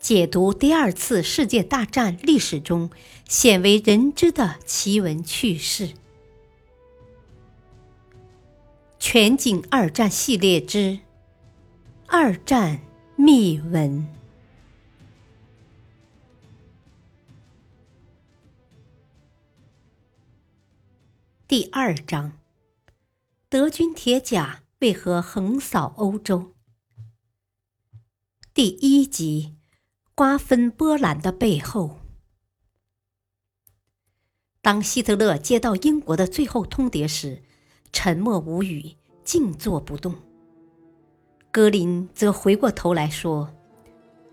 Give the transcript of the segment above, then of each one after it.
解读第二次世界大战历史中鲜为人知的奇闻趣事。全景二战系列之《二战秘闻》第二章：德军铁甲为何横扫欧洲？第一集。瓜分波兰的背后。当希特勒接到英国的最后通牒时，沉默无语，静坐不动。格林则回过头来说：“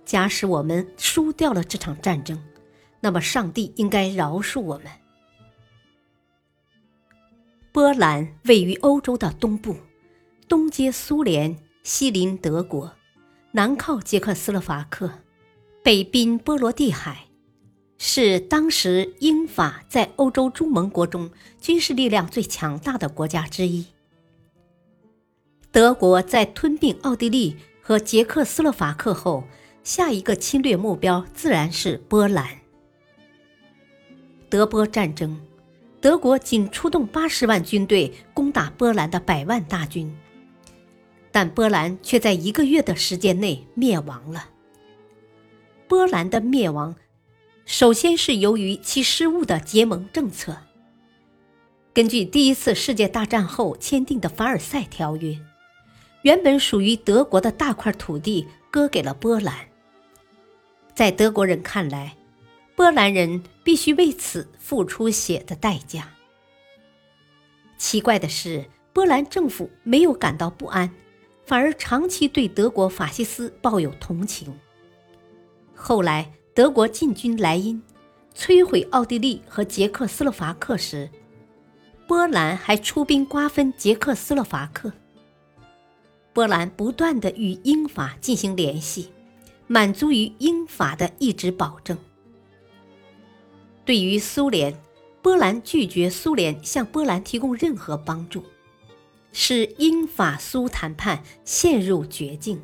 假使我们输掉了这场战争，那么上帝应该饶恕我们。”波兰位于欧洲的东部，东接苏联，西邻德国，南靠捷克斯洛伐克。北濒波罗的海，是当时英法在欧洲诸盟国中军事力量最强大的国家之一。德国在吞并奥地利和捷克斯洛伐克后，下一个侵略目标自然是波兰。德波战争，德国仅出动八十万军队攻打波兰的百万大军，但波兰却在一个月的时间内灭亡了。波兰的灭亡，首先是由于其失误的结盟政策。根据第一次世界大战后签订的凡尔赛条约，原本属于德国的大块土地割给了波兰。在德国人看来，波兰人必须为此付出血的代价。奇怪的是，波兰政府没有感到不安，反而长期对德国法西斯抱有同情。后来，德国进军莱茵，摧毁奥地利和捷克斯洛伐克时，波兰还出兵瓜分捷克斯洛伐克。波兰不断的与英法进行联系，满足于英法的一纸保证。对于苏联，波兰拒绝苏联向波兰提供任何帮助，使英法苏谈判陷入绝境。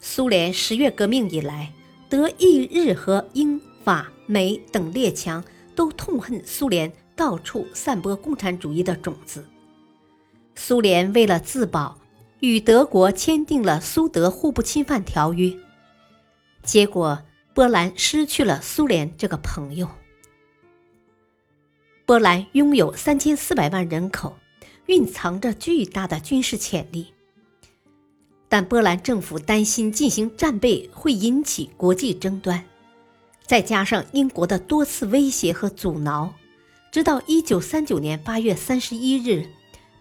苏联十月革命以来，德意日和英法美等列强都痛恨苏联到处散播共产主义的种子。苏联为了自保，与德国签订了苏德互不侵犯条约。结果，波兰失去了苏联这个朋友。波兰拥有三千四百万人口，蕴藏着巨大的军事潜力。但波兰政府担心进行战备会引起国际争端，再加上英国的多次威胁和阻挠，直到1939年8月31日，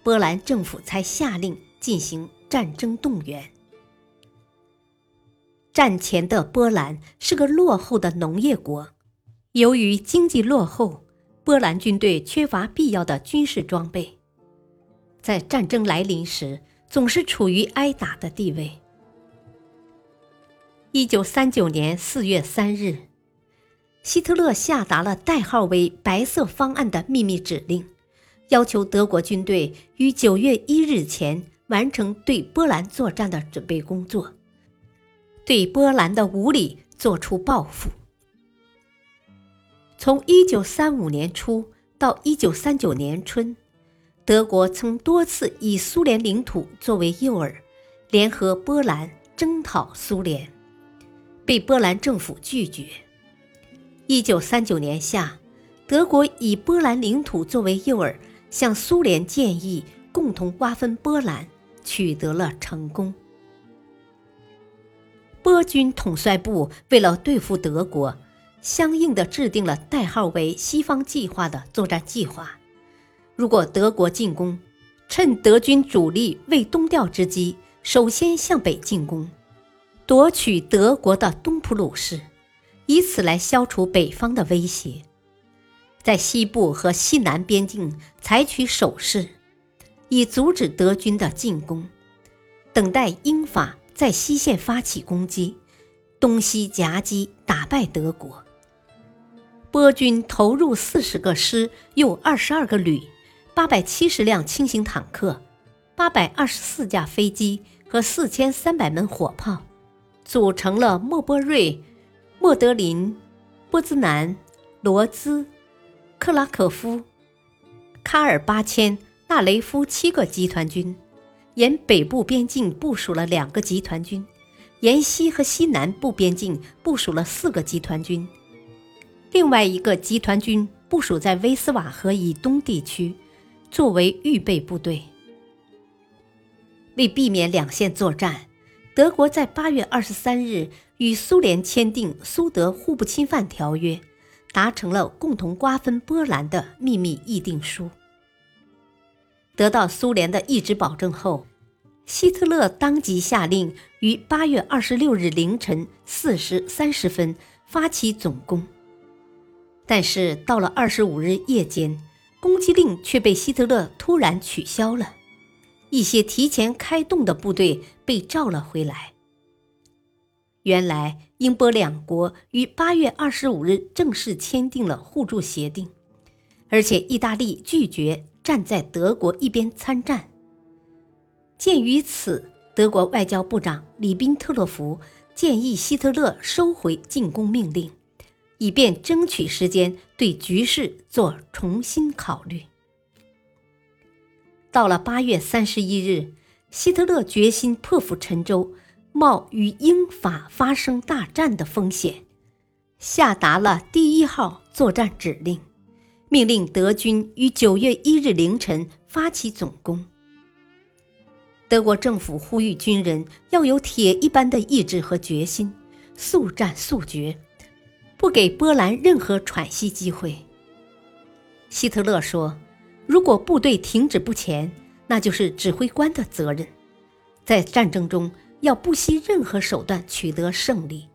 波兰政府才下令进行战争动员。战前的波兰是个落后的农业国，由于经济落后，波兰军队缺乏必要的军事装备，在战争来临时。总是处于挨打的地位。一九三九年四月三日，希特勒下达了代号为“白色方案”的秘密指令，要求德国军队于九月一日前完成对波兰作战的准备工作，对波兰的无礼作出报复。从一九三五年初到一九三九年春。德国曾多次以苏联领土作为诱饵，联合波兰征讨苏联，被波兰政府拒绝。一九三九年夏，德国以波兰领土作为诱饵，向苏联建议共同瓜分波兰，取得了成功。波军统帅部为了对付德国，相应的制定了代号为“西方计划”的作战计划。如果德国进攻，趁德军主力未东调之机，首先向北进攻，夺取德国的东普鲁士，以此来消除北方的威胁；在西部和西南边境采取守势，以阻止德军的进攻，等待英法在西线发起攻击，东西夹击，打败德国。波军投入四十个师，又二十二个旅。八百七十辆轻型坦克，八百二十四架飞机和四千三百门火炮，组成了莫波瑞、莫德林、波兹南、罗兹、克拉科夫、卡尔巴千、纳雷夫七个集团军，沿北部边境部署了两个集团军，沿西和西南部边境部署了四个集团军，另外一个集团军部署在威斯瓦河以东地区，作为预备部队。为避免两线作战，德国在八月二十三日与苏联签订《苏德互不侵犯条约》，达成了共同瓜分波兰的秘密议定书。得到苏联的一纸保证后，希特勒当即下令于八月二十六日凌晨四时三十分发起总攻。但是到了二十五日夜间，攻击令却被希特勒突然取消了。一些提前开动的部队被召了回来。原来，英波两国于八月二十五日正式签订了互助协定，而且意大利拒绝站在德国一边参战。鉴于此，德国外交部长里宾特洛甫建议希特勒收回进攻命令，以便争取时间对局势做重新考虑。到了八月三十一日，希特勒决心破釜沉舟，冒与英法发生大战的风险，下达了第一号作战指令，命令德军于九月一日凌晨发起总攻。德国政府呼吁军人要有铁一般的意志和决心，速战速决，不给波兰任何喘息机会。希特勒说。如果部队停止不前，那就是指挥官的责任。在战争中，要不惜任何手段取得胜利。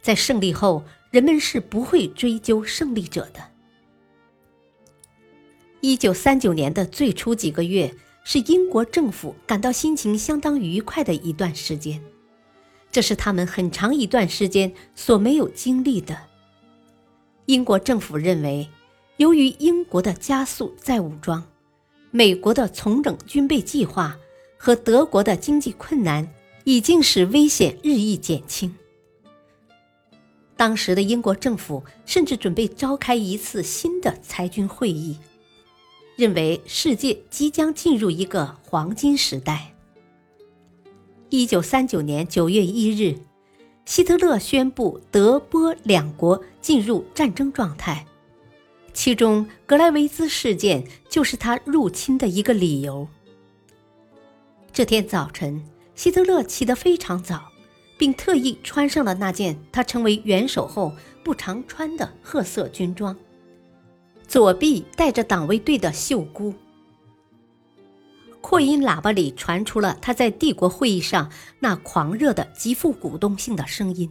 在胜利后，人们是不会追究胜利者的。一九三九年的最初几个月，是英国政府感到心情相当愉快的一段时间，这是他们很长一段时间所没有经历的。英国政府认为。由于英国的加速再武装、美国的重整军备计划和德国的经济困难，已经使危险日益减轻。当时的英国政府甚至准备召开一次新的裁军会议，认为世界即将进入一个黄金时代。一九三九年九月一日，希特勒宣布德波两国进入战争状态。其中，格莱维兹事件就是他入侵的一个理由。这天早晨，希特勒起得非常早，并特意穿上了那件他成为元首后不常穿的褐色军装，左臂带着党卫队的袖箍。扩音喇叭里传出了他在帝国会议上那狂热的、极富鼓动性的声音。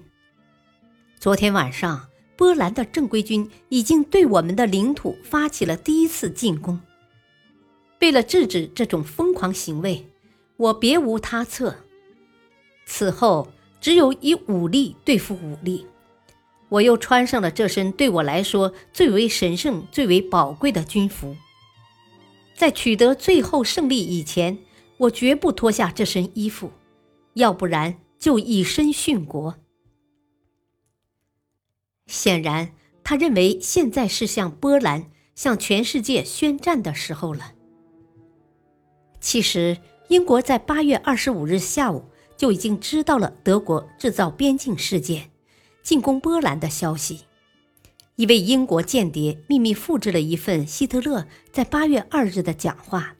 昨天晚上。波兰的正规军已经对我们的领土发起了第一次进攻。为了制止这种疯狂行为，我别无他策。此后，只有以武力对付武力。我又穿上了这身对我来说最为神圣、最为宝贵的军服。在取得最后胜利以前，我绝不脱下这身衣服，要不然就以身殉国。显然，他认为现在是向波兰、向全世界宣战的时候了。其实，英国在八月二十五日下午就已经知道了德国制造边境事件、进攻波兰的消息。一位英国间谍秘密复制了一份希特勒在八月二日的讲话，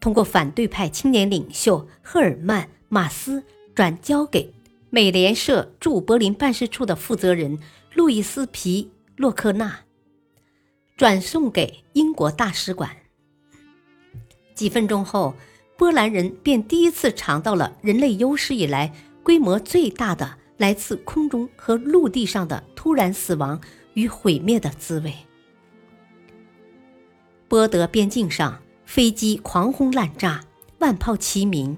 通过反对派青年领袖赫尔曼·马斯转交给美联社驻柏林办事处的负责人。路易斯·皮洛克纳转送给英国大使馆。几分钟后，波兰人便第一次尝到了人类有史以来规模最大的来自空中和陆地上的突然死亡与毁灭的滋味。波德边境上，飞机狂轰滥炸，万炮齐鸣，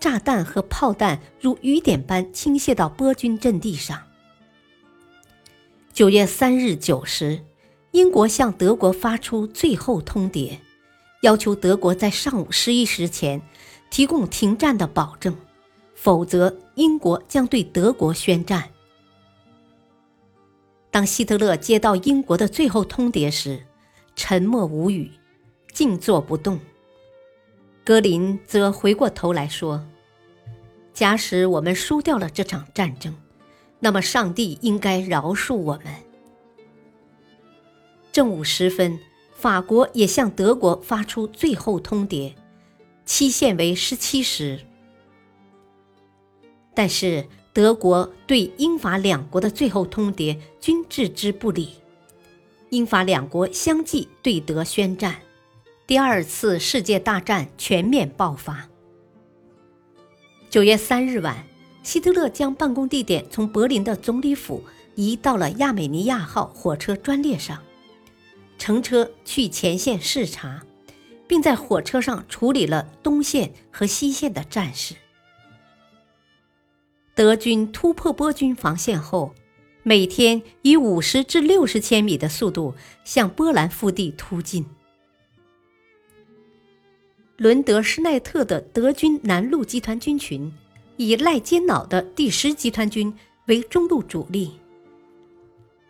炸弹和炮弹如雨点般倾泻到波军阵地上。九月三日九时，英国向德国发出最后通牒，要求德国在上午十一时前提供停战的保证，否则英国将对德国宣战。当希特勒接到英国的最后通牒时，沉默无语，静坐不动。格林则回过头来说：“假使我们输掉了这场战争，那么上帝应该饶恕我们。”正午时分，法国也向德国发出最后通牒，期限为十七时。但是。德国对英法两国的最后通牒均置之不理，英法两国相继对德宣战，第二次世界大战全面爆发。九月三日晚，希特勒将办公地点从柏林的总理府移到了亚美尼亚号火车专列上，乘车去前线视察，并在火车上处理了东线和西线的战事。德军突破波军防线后，每天以五十至六十千米的速度向波兰腹地突进。伦德施奈特的德军南路集团军群，以赖坚瑙的第十集团军为中路主力，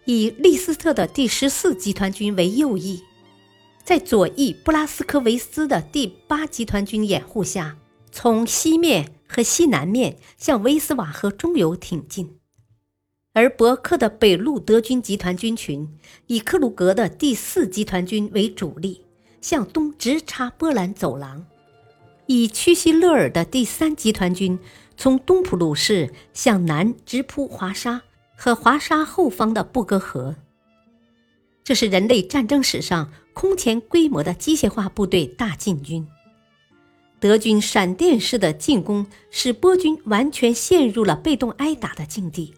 以利斯特的第十四集团军为右翼，在左翼布拉斯科维斯的第八集团军掩护下，从西面。和西南面向威斯瓦河中游挺进，而伯克的北路德军集团军群以克鲁格的第四集团军为主力，向东直插波兰走廊；以屈西勒尔的第三集团军从东普鲁士向南直扑华沙和华沙后方的布格河。这是人类战争史上空前规模的机械化部队大进军。德军闪电式的进攻使波军完全陷入了被动挨打的境地。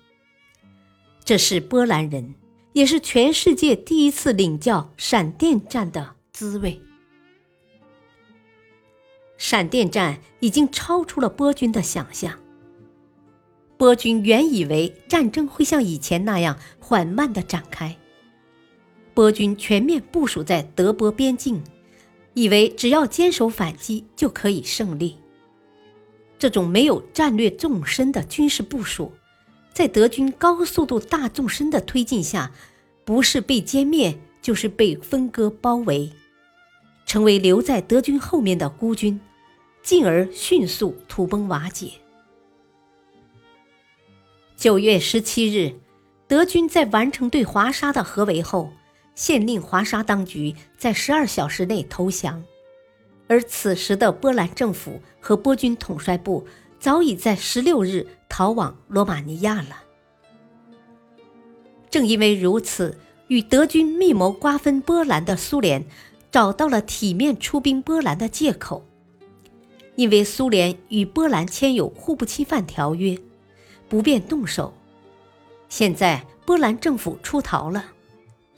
这是波兰人，也是全世界第一次领教闪电战的滋味。闪电战已经超出了波军的想象。波军原以为战争会像以前那样缓慢地展开，波军全面部署在德波边境。以为只要坚守反击就可以胜利。这种没有战略纵深的军事部署，在德军高速度大纵深的推进下，不是被歼灭，就是被分割包围，成为留在德军后面的孤军，进而迅速土崩瓦解。九月十七日，德军在完成对华沙的合围后。限令华沙当局在十二小时内投降，而此时的波兰政府和波军统帅部早已在十六日逃往罗马尼亚了。正因为如此，与德军密谋瓜分波兰的苏联找到了体面出兵波兰的借口，因为苏联与波兰签有互不侵犯条约，不便动手。现在波兰政府出逃了。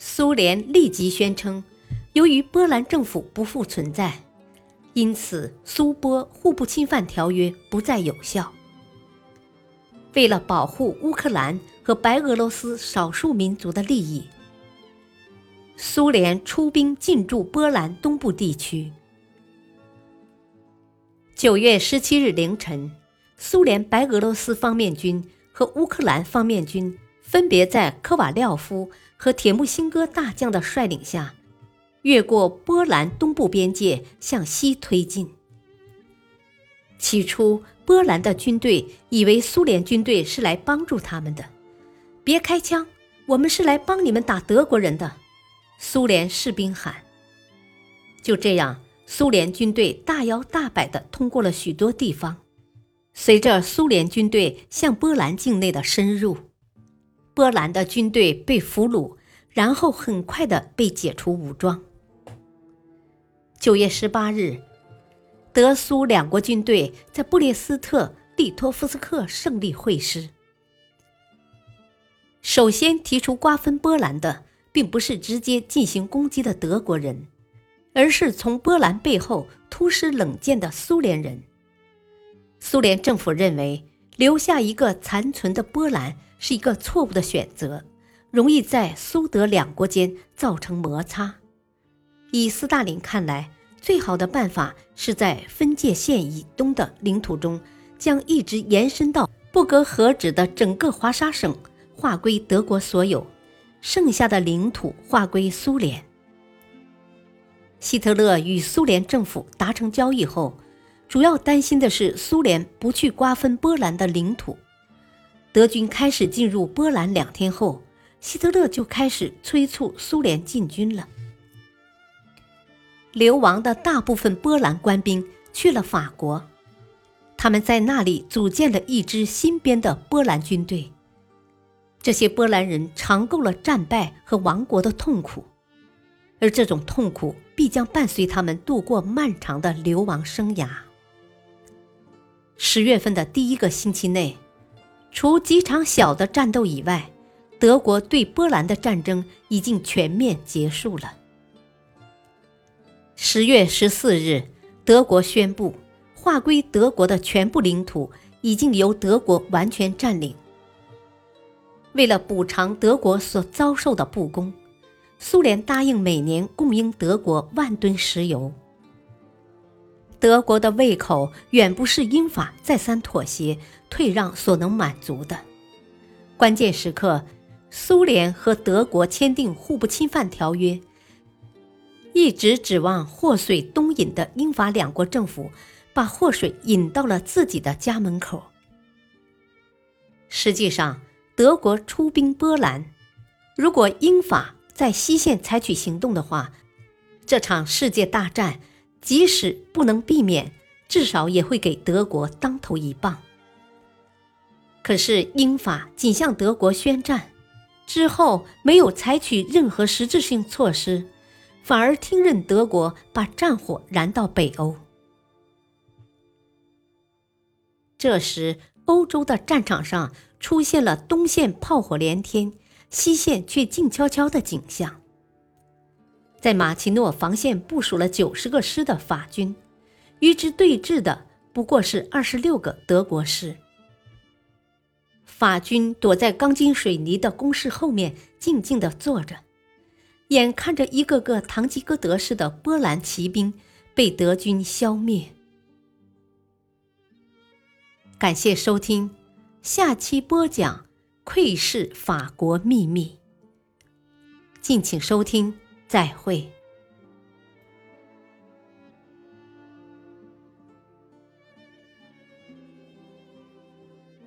苏联立即宣称，由于波兰政府不复存在，因此苏波互不侵犯条约不再有效。为了保护乌克兰和白俄罗斯少数民族的利益，苏联出兵进驻波兰东部地区。九月十七日凌晨，苏联白俄罗斯方面军和乌克兰方面军分别在科瓦廖夫。和铁木辛哥大将的率领下，越过波兰东部边界向西推进。起初，波兰的军队以为苏联军队是来帮助他们的，别开枪，我们是来帮你们打德国人的。苏联士兵喊。就这样，苏联军队大摇大摆地通过了许多地方。随着苏联军队向波兰境内的深入。波兰的军队被俘虏，然后很快的被解除武装。九月十八日，德苏两国军队在布列斯特利托夫斯克胜利会师。首先提出瓜分波兰的，并不是直接进行攻击的德国人，而是从波兰背后突施冷箭的苏联人。苏联政府认为，留下一个残存的波兰。是一个错误的选择，容易在苏德两国间造成摩擦。以斯大林看来，最好的办法是在分界线以东的领土中将一直延伸到布格河止的整个华沙省划归德国所有，剩下的领土划归苏联。希特勒与苏联政府达成交易后，主要担心的是苏联不去瓜分波兰的领土。德军开始进入波兰两天后，希特勒就开始催促苏联进军了。流亡的大部分波兰官兵去了法国，他们在那里组建了一支新编的波兰军队。这些波兰人尝够了战败和亡国的痛苦，而这种痛苦必将伴随他们度过漫长的流亡生涯。十月份的第一个星期内，除几场小的战斗以外，德国对波兰的战争已经全面结束了。十月十四日，德国宣布，划归德国的全部领土已经由德国完全占领。为了补偿德国所遭受的不公，苏联答应每年供应德国万吨石油。德国的胃口远不是英法再三妥协退让所能满足的。关键时刻，苏联和德国签订互不侵犯条约，一直指望祸水东引的英法两国政府把祸水引到了自己的家门口。实际上，德国出兵波兰，如果英法在西线采取行动的话，这场世界大战。即使不能避免，至少也会给德国当头一棒。可是英法仅向德国宣战，之后没有采取任何实质性措施，反而听任德国把战火燃到北欧。这时，欧洲的战场上出现了东线炮火连天，西线却静悄悄的景象。在马奇诺防线部署了九十个师的法军，与之对峙的不过是二十六个德国师。法军躲在钢筋水泥的工事后面，静静地坐着，眼看着一个个堂吉诃德式的波兰骑兵被德军消灭。感谢收听，下期播讲《窥视法国秘密》，敬请收听。再会。